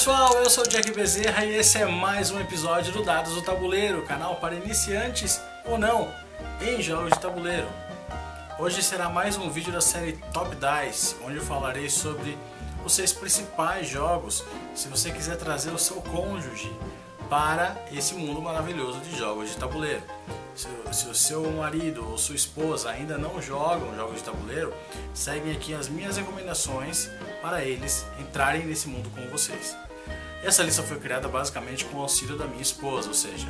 pessoal, eu sou o Jack Bezerra e esse é mais um episódio do Dados do Tabuleiro, canal para iniciantes ou não em jogos de tabuleiro. Hoje será mais um vídeo da série Top Dice, onde eu falarei sobre os seis principais jogos se você quiser trazer o seu cônjuge para esse mundo maravilhoso de jogos de tabuleiro. Se, se, o seu marido ou sua esposa ainda não jogam jogos de tabuleiro, seguem aqui as minhas recomendações para eles entrarem nesse mundo com vocês. Essa lista foi criada basicamente com o auxílio da minha esposa, ou seja,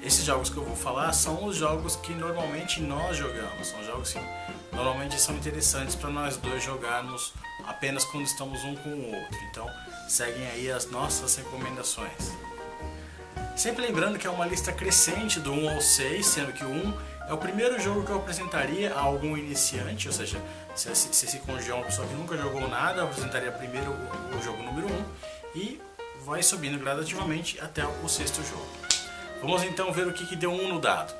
esses jogos que eu vou falar são os jogos que normalmente nós jogamos, são jogos que normalmente são interessantes para nós dois jogarmos apenas quando estamos um com o outro. Então, seguem aí as nossas recomendações. Sempre lembrando que é uma lista crescente do 1 ao 6, sendo que o 1 é o primeiro jogo que eu apresentaria a algum iniciante, ou seja, se, se esse cônjuge é uma pessoa que nunca jogou nada, eu apresentaria primeiro o, o jogo número 1 e vai subindo gradativamente até o sexto jogo. Vamos então ver o que, que deu 1 no dado.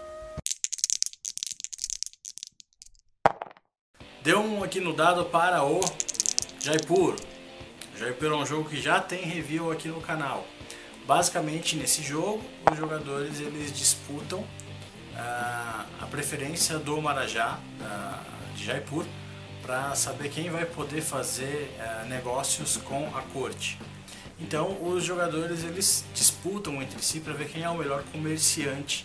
Deu um aqui no dado para o Jaipur. Jaipur é um jogo que já tem review aqui no canal. Basicamente nesse jogo os jogadores eles disputam uh, a preferência do Marajá uh, de Jaipur para saber quem vai poder fazer uh, negócios com a corte. Então os jogadores eles disputam entre si para ver quem é o melhor comerciante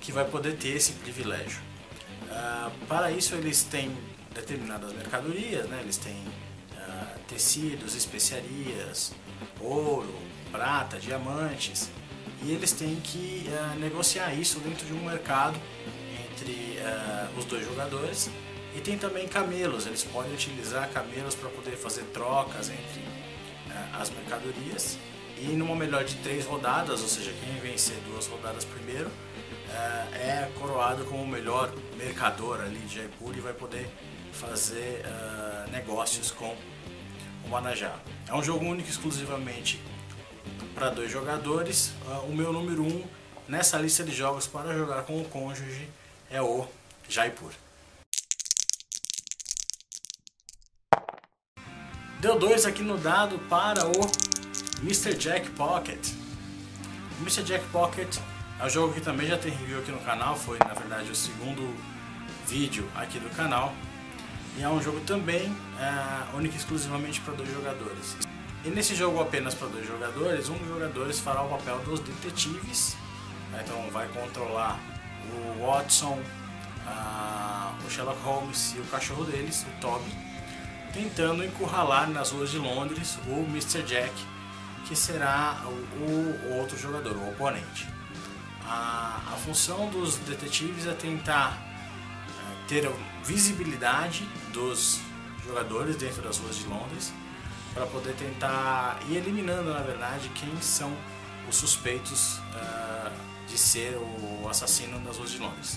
que vai poder ter esse privilégio. para isso eles têm determinadas mercadorias, né? eles têm tecidos, especiarias, ouro, prata, diamantes, e eles têm que uh, negociar isso dentro de um mercado entre uh, os dois jogadores. E tem também camelos, eles podem utilizar camelos para poder fazer trocas entre uh, as mercadorias. E numa melhor de três rodadas, ou seja, quem vencer duas rodadas primeiro, é coroado como o melhor mercador ali de Jaipur e vai poder fazer negócios com o Manajá. É um jogo único exclusivamente para dois jogadores. Uh, o meu número um nessa lista de jogos para jogar com o cônjuge é o Jaipur. Deu dois aqui no dado para o Mr. Jack Pocket. O Mr. Jack Pocket é um jogo que também já tem review aqui no canal, foi na verdade o segundo vídeo aqui do canal. E é um jogo também é, único exclusivamente para dois jogadores. E nesse jogo apenas para dois jogadores, um dos jogadores fará o papel dos detetives. Né? Então vai controlar o Watson, a, o Sherlock Holmes e o cachorro deles, o Toby, tentando encurralar nas ruas de Londres o Mr. Jack, que será o, o outro jogador, o oponente. A, a função dos detetives é tentar é, ter visibilidade dos jogadores dentro das ruas de Londres para poder tentar ir eliminando, na verdade, quem são os suspeitos uh, de ser o assassino nas ruas de Londres.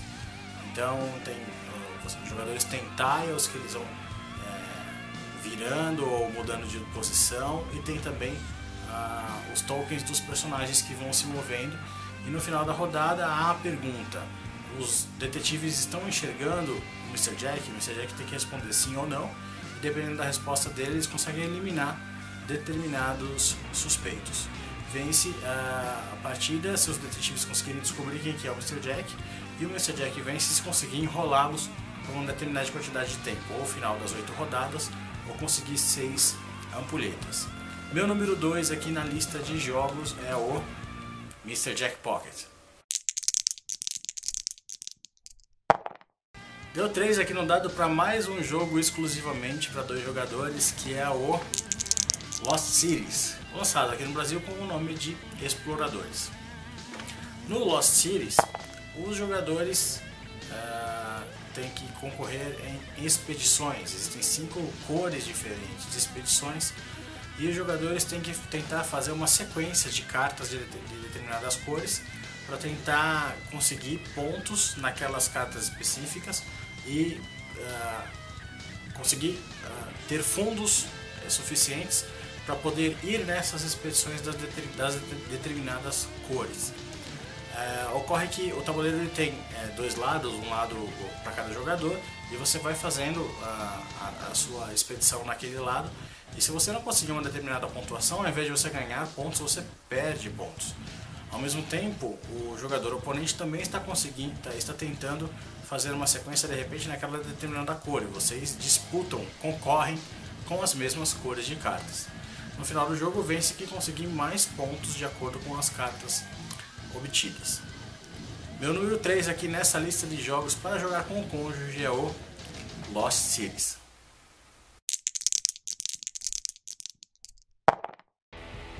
Então, tem uh, os jogadores têm tiles que eles vão virando ou mudando de posição e tem também os tokens dos personagens que vão se movendo. E no final da rodada há a pergunta: os detetives estão enxergando o Mr. Jack? O Mr. Jack tem que responder sim ou não dependendo da resposta dele, eles conseguem eliminar determinados suspeitos. Vence a partida se os detetives conseguirem descobrir quem é o Mr. Jack, e o Mr. Jack vence se conseguir enrolá-los por uma determinada quantidade de tempo, ou final das oito rodadas, ou conseguir seis ampulhetas. Meu número 2 aqui na lista de jogos é o Mr. Jack Pocket. Deu 3 aqui no dado para mais um jogo exclusivamente para dois jogadores, que é o Lost Cities, lançado aqui no Brasil com o nome de Exploradores. No Lost Cities, os jogadores uh, têm que concorrer em expedições. Existem cinco cores diferentes de expedições e os jogadores têm que tentar fazer uma sequência de cartas de, de determinadas cores para tentar conseguir pontos naquelas cartas específicas e uh, conseguir uh, ter fundos uh, suficientes para poder ir nessas expedições das, das determinadas cores. Eh, ocorre que o tabuleiro ele tem eh, dois lados, um lado para cada jogador, e você vai fazendo a, a, a, sua expedição naquele lado E se você não conseguir uma determinada pontuação, ao invés de você ganhar pontos, você perde pontos. Ao mesmo tempo, o jogador oponente também está conseguindo, tá, está tentando fazer uma sequência de repente naquela determinada cor. E vocês disputam, concorrem com as mesmas cores de cartas. No final do jogo, vence quem conseguir mais pontos de acordo com as cartas obtidas. Meu número 3 aqui nessa lista de jogos para jogar com o cônjuge é o Lost Cities.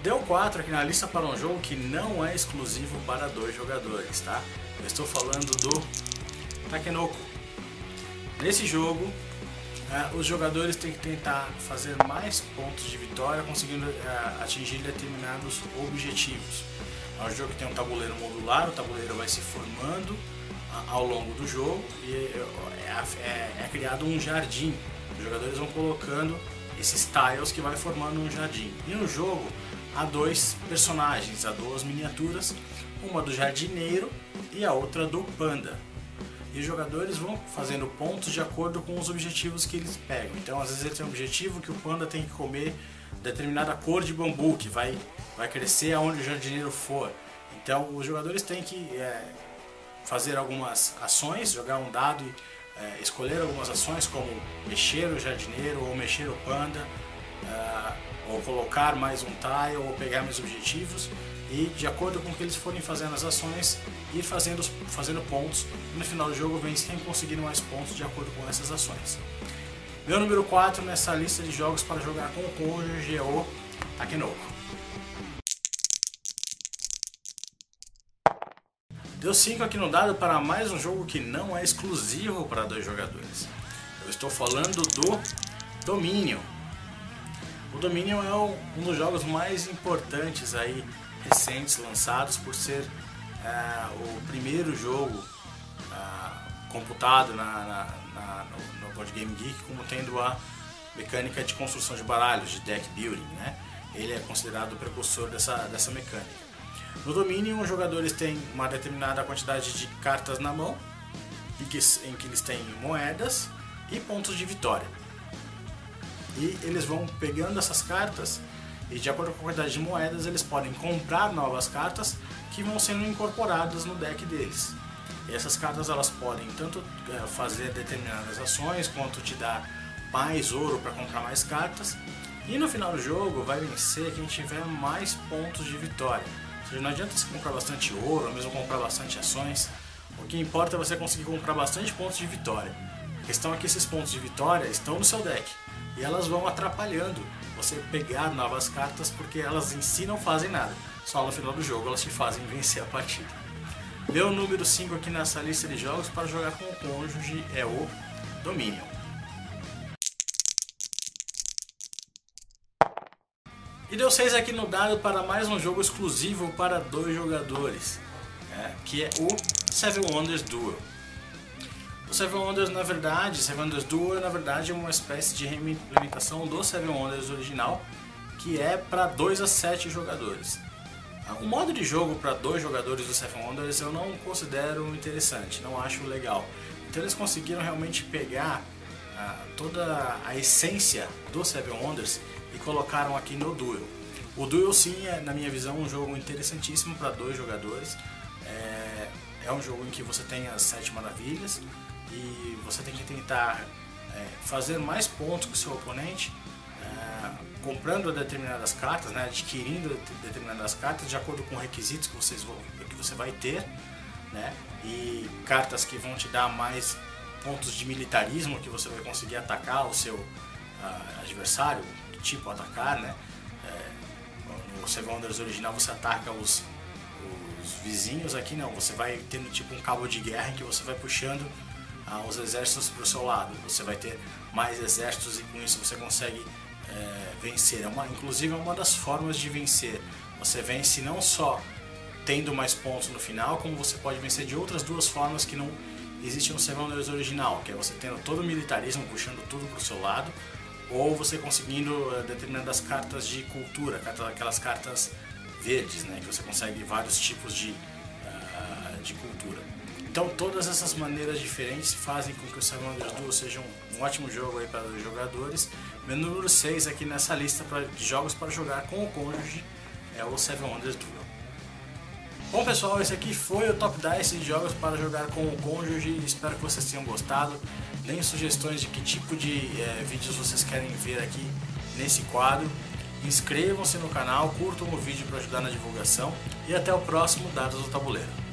Deu 4 aqui na lista para um jogo que não é exclusivo para dois jogadores, tá? Eu estou falando do Takenoko. Nesse jogo, é, os jogadores têm que tentar fazer mais pontos de vitória, conseguindo é, atingir determinados objetivos. É um jogo que tem um tabuleiro modular, o tabuleiro vai se formando ao longo do jogo e é, é, é criado um jardim. Os jogadores vão colocando esses tiles que vai formando um jardim. E no jogo há dois personagens, há duas miniaturas, uma do jardineiro e a outra do panda. E os jogadores vão fazendo pontos de acordo com os objetivos que eles pegam. Então, às vezes, ele tem um objetivo que o panda tem que comer determinada cor de bambu, que vai, vai crescer aonde o jardineiro for. Então, os jogadores têm que é, fazer algumas ações, jogar um dado e é, escolher algumas ações, como mexer o jardineiro ou mexer o panda, é, ou colocar mais um tile, ou pegar mais objetivos e de acordo com o que eles forem fazendo as ações, ir fazendo, fazendo pontos no final do jogo vence quem conseguir mais pontos de acordo com essas ações. Meu número 4 nessa lista de jogos para jogar com o cônjuge é o Takenoko. Deu 5 aqui no dado para mais um jogo que não é exclusivo para dois jogadores. Eu estou falando do Dominion. O Dominion é um dos jogos mais importantes aí recentes lançados por ser uh, o primeiro jogo uh, computado na, na, na, no, no Board Game Geek como tendo a mecânica de construção de baralhos, de deck building. Né? Ele é considerado o precursor dessa, dessa mecânica. No Dominion, os jogadores têm uma determinada quantidade de cartas na mão, em que, em que eles têm moedas e pontos de vitória. E eles vão pegando essas cartas e de acordo com a quantidade de moedas, eles podem comprar novas cartas que vão sendo incorporadas no deck deles. E essas cartas elas podem tanto é, fazer determinadas ações, quanto te dar mais ouro para comprar mais cartas. E no final do jogo vai vencer quem tiver mais pontos de vitória. Seja, não adianta você comprar bastante ouro, ou mesmo comprar bastante ações. O que importa é você conseguir comprar bastante pontos de vitória. A questão é que esses pontos de vitória estão no seu deck e elas vão atrapalhando você pegar novas cartas porque elas em si não fazem nada. Só no final do jogo elas te fazem vencer a partida. Meu número 5 aqui nessa lista de jogos para jogar com o cônjuge é o Dominion. E deu 6 aqui no dado para mais um jogo exclusivo para dois jogadores, né, que é o Seven Wonders Duel. O Seven Wonders, na verdade, Seven Wonders Duel, na verdade, é uma espécie de reimplementação do Seven Wonders original, que é para 2 a 7 jogadores. O modo de jogo para dois jogadores do Seven Wonders eu não considero interessante, não acho legal. Então eles conseguiram realmente pegar ah, toda a essência do Seven Wonders e colocaram aqui no Duel. O Duel sim é, na minha visão, um jogo interessantíssimo para dois jogadores. É, é um jogo em que você tem as sete maravilhas, e você tem que tentar é, fazer mais pontos que o seu oponente, é, comprando determinadas cartas, né, adquirindo determinadas cartas de acordo com requisitos que, vocês vão, que você vai ter, né, e cartas que vão te dar mais pontos de militarismo que você vai conseguir atacar o seu uh, adversário, tipo atacar, né? É, no Seven Wonders original você ataca os, os vizinhos aqui não, você vai tendo tipo um cabo de guerra em que você vai puxando os exércitos para o seu lado. Você vai ter mais exércitos e com isso você consegue é, vencer. É uma, inclusive é uma das formas de vencer. Você vence não só tendo mais pontos no final, como você pode vencer de outras duas formas que não existem no Seven Wonders original, que é você tendo todo o militarismo puxando tudo para o seu lado, ou você conseguindo uh, determinadas cartas de cultura, aquelas cartas verdes, né, que você consegue vários tipos de, uh, de cultura. Então todas essas maneiras diferentes fazem com que o Seven Wonders Duel seja um, um ótimo jogo aí para os jogadores. Meu número 6 aqui nessa lista pra, de jogos para jogar com o cônjuge é o Seven Wonders Duel. Bom pessoal, esse aqui foi o Top 10 de jogos para jogar com o cônjuge. Espero que vocês tenham gostado. Deem sugestões de que tipo de é, vídeos vocês querem ver aqui nesse quadro. Inscrevam-se no canal, curtam o vídeo para ajudar na divulgação e até o próximo Dados do Tabuleiro.